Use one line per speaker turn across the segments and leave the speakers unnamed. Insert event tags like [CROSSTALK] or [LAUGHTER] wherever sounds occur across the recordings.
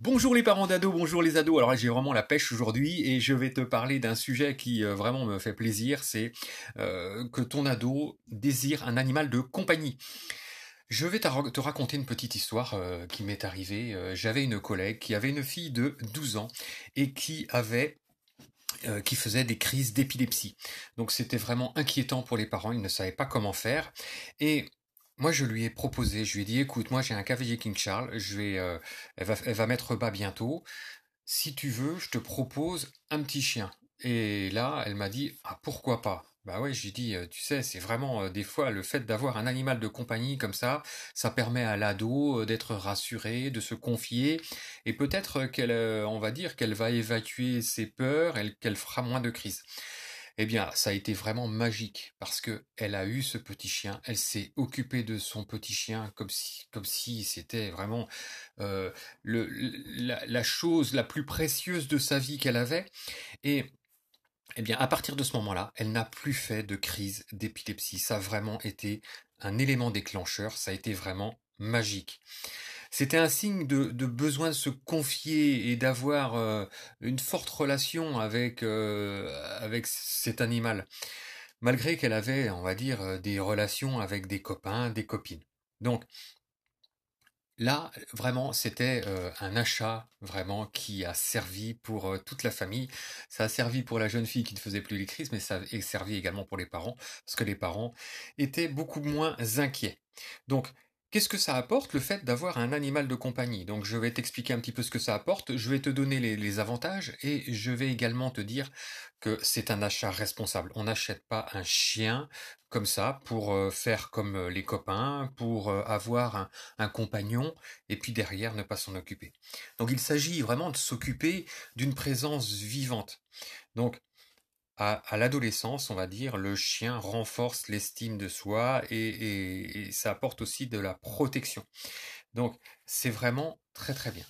Bonjour les parents d'ados, bonjour les ados. Alors j'ai vraiment la pêche aujourd'hui et je vais te parler d'un sujet qui euh, vraiment me fait plaisir, c'est euh, que ton ado désire un animal de compagnie. Je vais te raconter une petite histoire euh, qui m'est arrivée. J'avais une collègue qui avait une fille de 12 ans et qui avait qui faisait des crises d'épilepsie. Donc c'était vraiment inquiétant pour les parents, ils ne savaient pas comment faire. Et moi, je lui ai proposé, je lui ai dit, écoute, moi j'ai un cavalier King Charles, je vais, euh, elle va, mettre bas bientôt. Si tu veux, je te propose un petit chien. Et là, elle m'a dit, ah pourquoi pas? Bah ouais, j'ai dit, euh, tu sais, c'est vraiment euh, des fois le fait d'avoir un animal de compagnie comme ça, ça permet à l'ado d'être rassuré, de se confier, et peut-être qu'elle, va dire, qu'elle va évacuer ses peurs, qu'elle fera moins de crises. Eh bien, ça a été vraiment magique parce que elle a eu ce petit chien, elle s'est occupée de son petit chien comme si, c'était vraiment euh, la, chose la plus précieuse de sa vie qu'elle avait. Et eh bien, à partir de ce moment-là, elle n'a plus fait de crise d'épilepsie. Ça a vraiment été un élément déclencheur. Ça a été vraiment magique. C'était un signe de, besoin de se confier et d'avoir euh, une forte relation avec, euh, avec cet animal, malgré qu'elle avait, on va dire, euh, des relations avec des copains, des copines. Donc, Là, vraiment, c'était un achat vraiment qui a servi pour toute la famille. Ça a servi pour la jeune fille qui ne faisait plus les crises, mais ça a servi également pour les parents, parce que les parents étaient beaucoup moins inquiets. Donc, Qu'est-ce que ça apporte le fait d'avoir un animal de compagnie? Donc je vais t'expliquer un petit peu ce que ça apporte, je vais te donner les, avantages et je vais également te dire que c'est un achat responsable. On n'achète pas un chien comme ça pour euh, faire comme euh, les copains, pour euh, avoir un compagnon et puis derrière ne pas s'en occuper. Donc il s'agit vraiment de s'occuper d'une présence vivante. Donc à, l'adolescence, on va dire, le chien renforce l'estime de soi et, ça apporte aussi de la protection. Donc, c'est vraiment très très bien.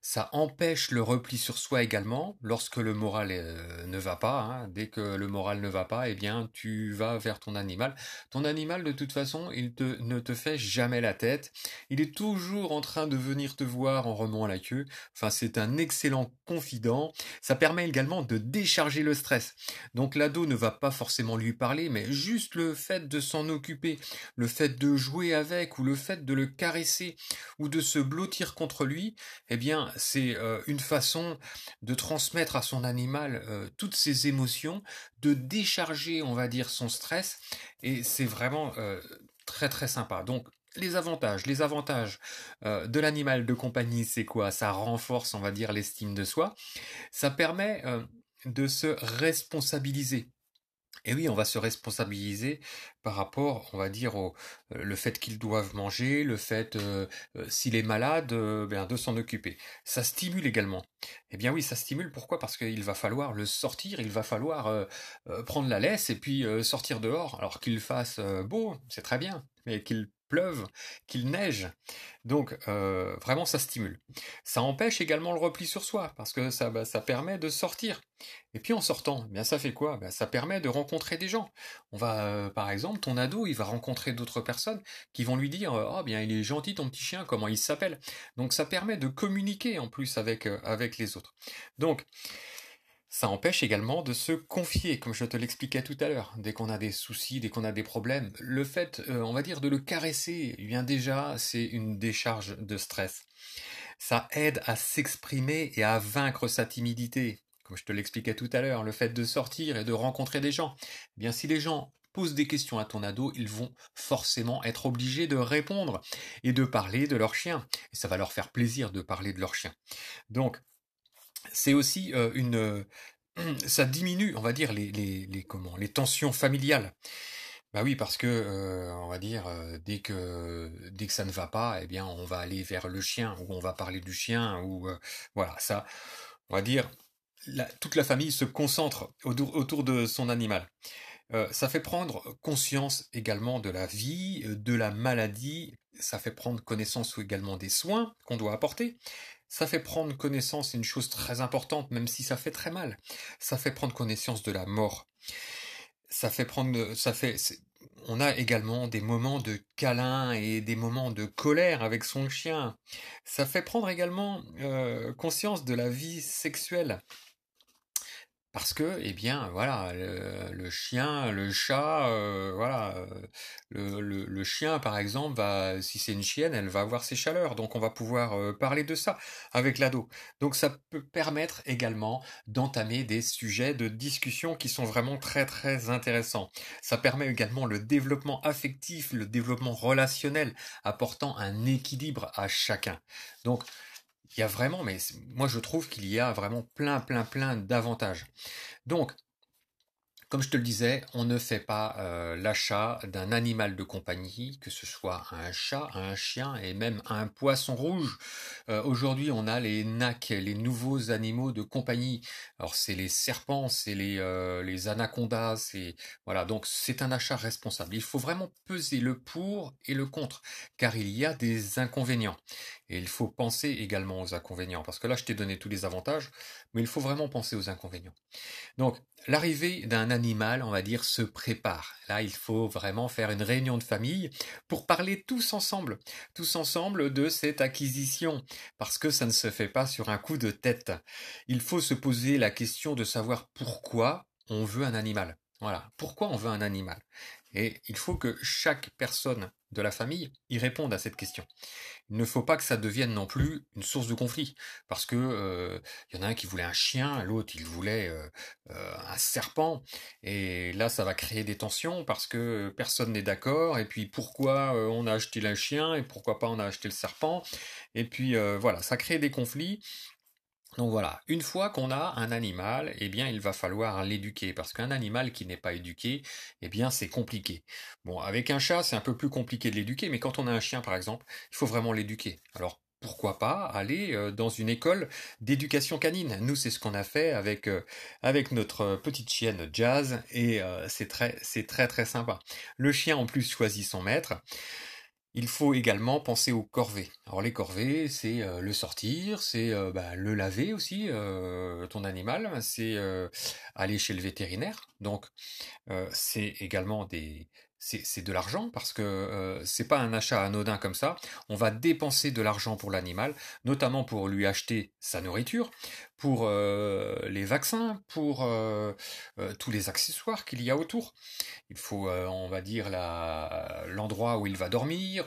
Ça empêche le repli sur soi également lorsque le moral euh, ne va pas. Hein. Dès que le moral ne va pas, eh bien tu vas vers ton animal. Ton animal de toute façon, il te, ne te fait jamais la tête. Il est toujours en train de venir te voir en remuant la queue. Enfin, c'est un excellent confident. Ça permet également de décharger le stress. Donc l'ado ne va pas forcément lui parler, mais juste le fait de s'en occuper, le fait de jouer avec ou le fait de le caresser ou de se blottir contre lui, eh bien, c'est euh, une façon de transmettre à son animal euh, toutes ses émotions, de décharger, on va dire, son stress, et c'est vraiment euh, très très sympa. Donc, les avantages, les avantages de l'animal de compagnie, c'est quoi? Ça renforce, on va dire, l'estime de soi. Ça permet de se responsabiliser. Et oui, on va se responsabiliser par rapport, on va dire, au euh, le fait qu'ils doivent manger, le fait, euh, euh, s'il est malade, ben, de s'en occuper. Ça stimule également. Eh bien oui, ça stimule. Pourquoi? Parce qu'il va falloir le sortir, il va falloir prendre la laisse et puis sortir dehors. Alors qu'il fasse beau, c'est très bien, mais qu'il qu'il neige. Donc euh, vraiment ça stimule. Ça empêche également le repli sur soi parce que ça, bah, permet de sortir. Et puis en sortant, eh bien ça fait quoi? Bah, Ça permet de rencontrer des gens. On va euh, par exemple ton ado, il va rencontrer d'autres personnes qui vont lui dire oh bien il est gentil ton petit chien, comment il s'appelle? Donc ça permet de communiquer en plus avec avec les autres. Donc ça empêche également de se confier, comme je te l'expliquais tout à l'heure. Dès qu'on a des soucis, dès qu'on a des problèmes, le fait, euh, on va dire, de le caresser, eh bien déjà, c'est une décharge de stress. Ça aide à s'exprimer et à vaincre sa timidité. Comme je te l'expliquais tout à l'heure, le fait de sortir et de rencontrer des gens. Eh bien, si les gens posent des questions à ton ado, ils vont forcément être obligés de répondre et de parler de leur chien. Et ça va leur faire plaisir de parler de leur chien. Donc, c'est aussi euh, une euh, [CLEARS THROAT] ça diminue, on va dire, les, les, les, comment, les tensions familiales. Bah oui, parce que euh, on va dire dès que dès que ça ne va pas, eh bien on va aller vers le chien ou on va parler du chien ou voilà ça. On va dire toute la famille se concentre autour, autour de son animal. ça fait prendre conscience également de la vie, de la maladie. Ça fait prendre connaissance également des soins qu'on doit apporter. Ça fait prendre connaissance, c'est une chose très importante, même si ça fait très mal. Ça fait prendre connaissance de la mort. Ça fait prendre, ça fait, on a également des moments de câlin et des moments de colère avec son chien. Ça fait prendre également euh, conscience de la vie sexuelle. Parce que, eh bien, voilà, le, chien, le chat, euh, voilà, euh, le, chien, par exemple, va, si c'est une chienne, elle va avoir ses chaleurs, donc on va pouvoir euh, parler de ça avec l'ado. Donc ça peut permettre également d'entamer des sujets de discussion qui sont vraiment très très intéressants. Ça permet également le développement affectif, le développement relationnel, apportant un équilibre à chacun. Donc il y a vraiment, mais moi je trouve qu'il y a vraiment plein, plein, plein d'avantages. Donc, comme je te le disais, on ne fait pas euh, l'achat d'un animal de compagnie, que ce soit un chat, un chien et même un poisson rouge. Euh, aujourd'hui, on a les NAC, les nouveaux animaux de compagnie. Alors, c'est les serpents, c'est les, euh, les anacondas, c'est voilà. Donc, c'est un achat responsable. Il faut vraiment peser le pour et le contre, car il y a des inconvénients. Et il faut penser également aux inconvénients, parce que là, je t'ai donné tous les avantages, mais il faut vraiment penser aux inconvénients. Donc, l'arrivée d'un animal, on va dire, se prépare. Là, il faut vraiment faire une réunion de famille pour parler tous ensemble, tous ensemble de cette acquisition, parce que ça ne se fait pas sur un coup de tête. Il faut se poser la question de savoir pourquoi on veut un animal. Voilà, pourquoi on veut un animal? Et il faut que chaque personne de la famille y réponde à cette question il ne faut pas que ça devienne non plus une source de conflit. Parce que euh, y en a un qui voulait un chien, l'autre il voulait euh, euh, un serpent. Et là, ça va créer des tensions parce que personne n'est d'accord. Et puis pourquoi on a acheté le chien et pourquoi pas on a acheté le serpent. Et puis voilà, ça crée des conflits. Donc voilà, une fois qu'on a un animal, eh bien il va falloir l'éduquer parce qu'un animal qui n'est pas éduqué, eh bien c'est compliqué. Bon, avec un chat, c'est un peu plus compliqué de l'éduquer, mais quand on a un chien par exemple, il faut vraiment l'éduquer. Alors pourquoi pas aller euh, dans une école d'éducation canine? Nous, c'est ce qu'on a fait avec euh, avec notre petite chienne Jazz et euh, c'est très c'est très très sympa. Le chien en plus choisit son maître. Il faut également penser aux corvées. Alors les corvées, c'est euh, le sortir, c'est euh, bah, le laver aussi, euh, ton animal, c'est aller chez le vétérinaire. Donc c'est également des, c'est de l'argent parce que euh, c'est pas un achat anodin comme ça. On va dépenser de l'argent pour l'animal, notamment pour lui acheter sa nourriture, pour euh, les vaccins, pour euh, tous les accessoires qu'il y a autour. Il faut, on va dire, l'endroit où il va dormir.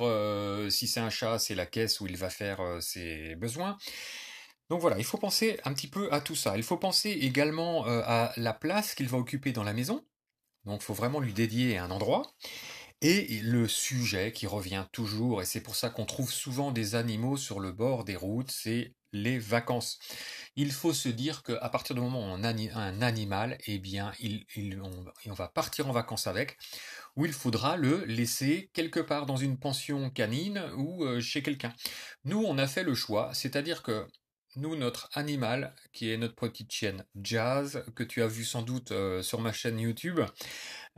si c'est un chat, c'est la caisse où il va faire ses besoins. Donc voilà, il faut penser un petit peu à tout ça. Il faut penser également à la place qu'il va occuper dans la maison. Donc il faut vraiment lui dédier un endroit. Et le sujet qui revient toujours, et c'est pour ça qu'on trouve souvent des animaux sur le bord des routes, c'est les vacances. Il faut se dire qu'à partir du moment où on a un animal, eh bien, on, va partir en vacances avec, ou il faudra le laisser quelque part dans une pension canine ou euh, chez quelqu'un. Nous, on a fait le choix, c'est-à-dire que nous, notre animal, qui est notre petite chienne Jazz, que tu as vu sans doute euh, sur ma chaîne YouTube,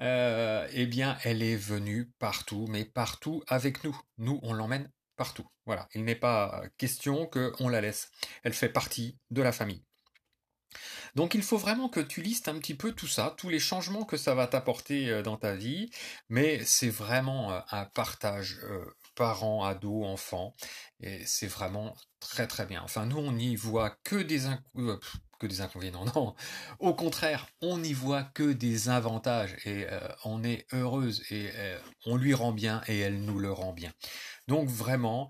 euh, eh bien, elle est venue partout, mais partout avec nous. Nous, on l'emmène partout. Voilà, il n'est pas question qu'on la laisse. Elle fait partie de la famille. Donc il faut vraiment que tu listes un petit peu tout ça, tous les changements que ça va t'apporter euh, dans ta vie, mais c'est vraiment un partage parents, ados, enfants. Et c'est vraiment très très bien. Enfin, nous, on n'y voit que des, euh, inconvénients. [LAUGHS] Non, au contraire, on n'y voit que des avantages. Et euh, on est heureuse et euh, on lui rend bien et elle nous le rend bien. Donc vraiment,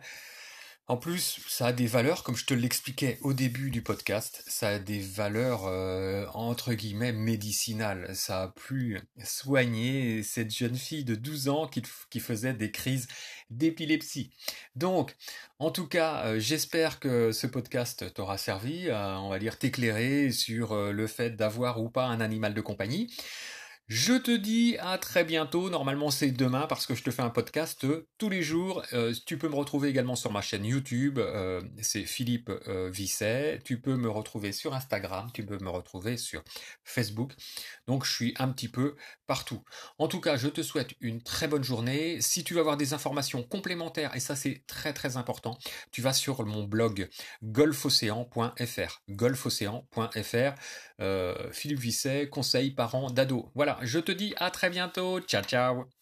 en plus, ça a des valeurs, comme je te l'expliquais au début du podcast, ça a des valeurs euh, entre guillemets médicinales. Ça a pu soigner cette jeune fille de 12 ans qui, faisait des crises d'épilepsie. Donc, en tout cas, euh, j'espère que ce podcast t'aura servi à, on va dire, t'éclairer sur euh, le fait d'avoir ou pas un animal de compagnie. Je te dis à très bientôt. Normalement, c'est demain parce que je te fais un podcast euh, tous les jours. Euh, tu peux me retrouver également sur ma chaîne YouTube. Euh, c'est Philippe Visset. Tu peux me retrouver sur Instagram. Tu peux me retrouver sur Facebook. Donc, je suis un petit peu En tout cas, je te souhaite une très bonne journée. Si tu veux avoir des informations complémentaires, et ça, c'est très très important, tu vas sur mon blog golfocéan.fr. Golfocéan.fr. Philippe Visset, conseil parents d'ado. Voilà je te dis à très bientôt. Ciao, ciao.